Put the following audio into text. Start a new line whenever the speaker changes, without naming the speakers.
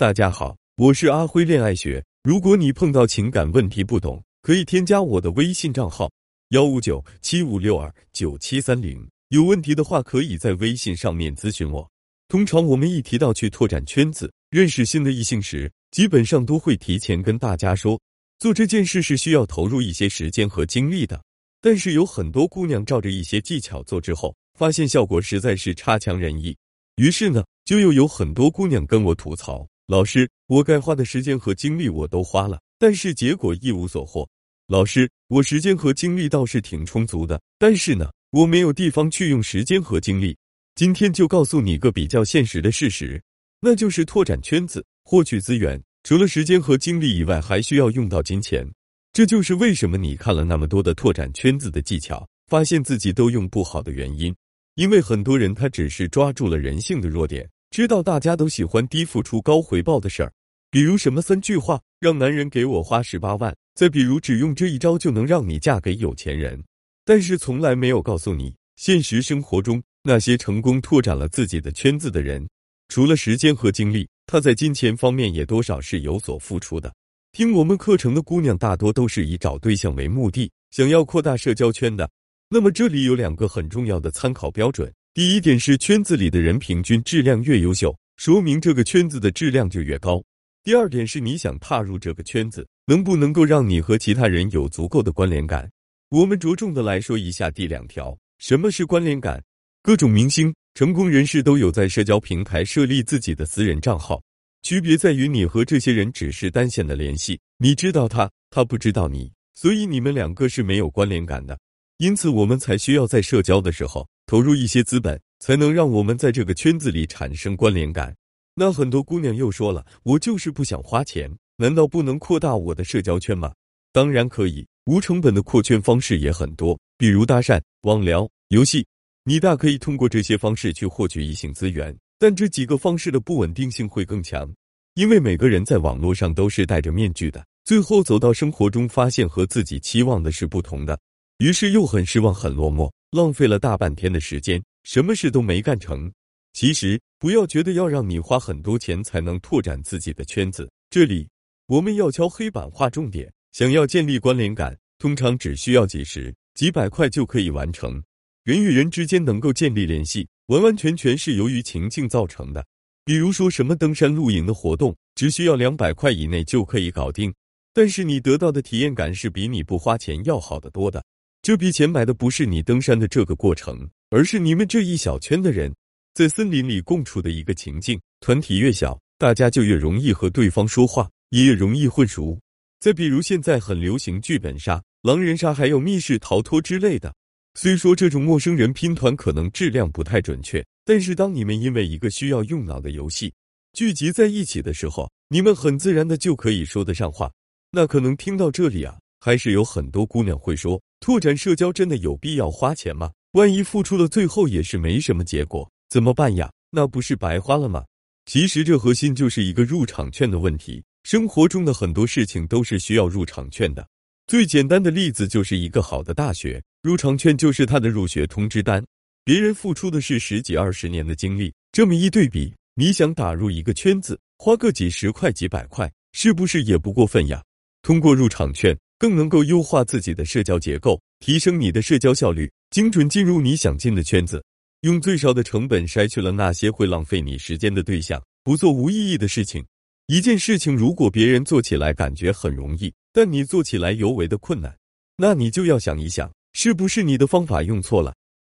大家好，我是阿辉恋爱学。如果你碰到情感问题不懂，可以添加我的微信账号幺五九七五六二九七三零。有问题的话，可以在微信上面咨询我。通常我们一提到去拓展圈子、认识新的异性时，基本上都会提前跟大家说，做这件事是需要投入一些时间和精力的。但是有很多姑娘照着一些技巧做之后，发现效果实在是差强人意，于是呢，就又有很多姑娘跟我吐槽。老师，我该花的时间和精力我都花了，但是结果一无所获。老师，我时间和精力倒是挺充足的，但是呢，我没有地方去用时间和精力。今天就告诉你个比较现实的事实，那就是拓展圈子、获取资源，除了时间和精力以外，还需要用到金钱。这就是为什么你看了那么多的拓展圈子的技巧，发现自己都用不好的原因。因为很多人他只是抓住了人性的弱点。知道大家都喜欢低付出高回报的事儿，比如什么三句话让男人给我花十八万，再比如只用这一招就能让你嫁给有钱人，但是从来没有告诉你，现实生活中那些成功拓展了自己的圈子的人，除了时间和精力，他在金钱方面也多少是有所付出的。听我们课程的姑娘大多都是以找对象为目的，想要扩大社交圈的。那么这里有两个很重要的参考标准。第一点是圈子里的人平均质量越优秀，说明这个圈子的质量就越高。第二点是你想踏入这个圈子，能不能够让你和其他人有足够的关联感？我们着重的来说一下第两条，什么是关联感？各种明星、成功人士都有在社交平台设立自己的私人账号，区别在于你和这些人只是单线的联系，你知道他，他不知道你，所以你们两个是没有关联感的。因此，我们才需要在社交的时候。投入一些资本，才能让我们在这个圈子里产生关联感。那很多姑娘又说了，我就是不想花钱，难道不能扩大我的社交圈吗？当然可以，无成本的扩圈方式也很多，比如搭讪、网聊、游戏，你大可以通过这些方式去获取异性资源。但这几个方式的不稳定性会更强，因为每个人在网络上都是戴着面具的，最后走到生活中，发现和自己期望的是不同的，于是又很失望、很落寞。浪费了大半天的时间，什么事都没干成。其实不要觉得要让你花很多钱才能拓展自己的圈子，这里我们要敲黑板画重点。想要建立关联感，通常只需要几十、几百块就可以完成。人与人之间能够建立联系，完完全全是由于情境造成的。比如说什么登山露营的活动，只需要两百块以内就可以搞定，但是你得到的体验感是比你不花钱要好得多的。这笔钱买的不是你登山的这个过程，而是你们这一小圈的人在森林里共处的一个情境。团体越小，大家就越容易和对方说话，也越容易混熟。再比如现在很流行剧本杀、狼人杀，还有密室逃脱之类的。虽说这种陌生人拼团可能质量不太准确，但是当你们因为一个需要用脑的游戏聚集在一起的时候，你们很自然的就可以说得上话。那可能听到这里啊。还是有很多姑娘会说，拓展社交真的有必要花钱吗？万一付出了，最后也是没什么结果，怎么办呀？那不是白花了吗？其实这核心就是一个入场券的问题。生活中的很多事情都是需要入场券的。最简单的例子就是一个好的大学，入场券就是他的入学通知单。别人付出的是十几二十年的精力，这么一对比，你想打入一个圈子，花个几十块、几百块，是不是也不过分呀？通过入场券。更能够优化自己的社交结构，提升你的社交效率，精准进入你想进的圈子，用最少的成本筛去了那些会浪费你时间的对象，不做无意义的事情。一件事情如果别人做起来感觉很容易，但你做起来尤为的困难，那你就要想一想，是不是你的方法用错了？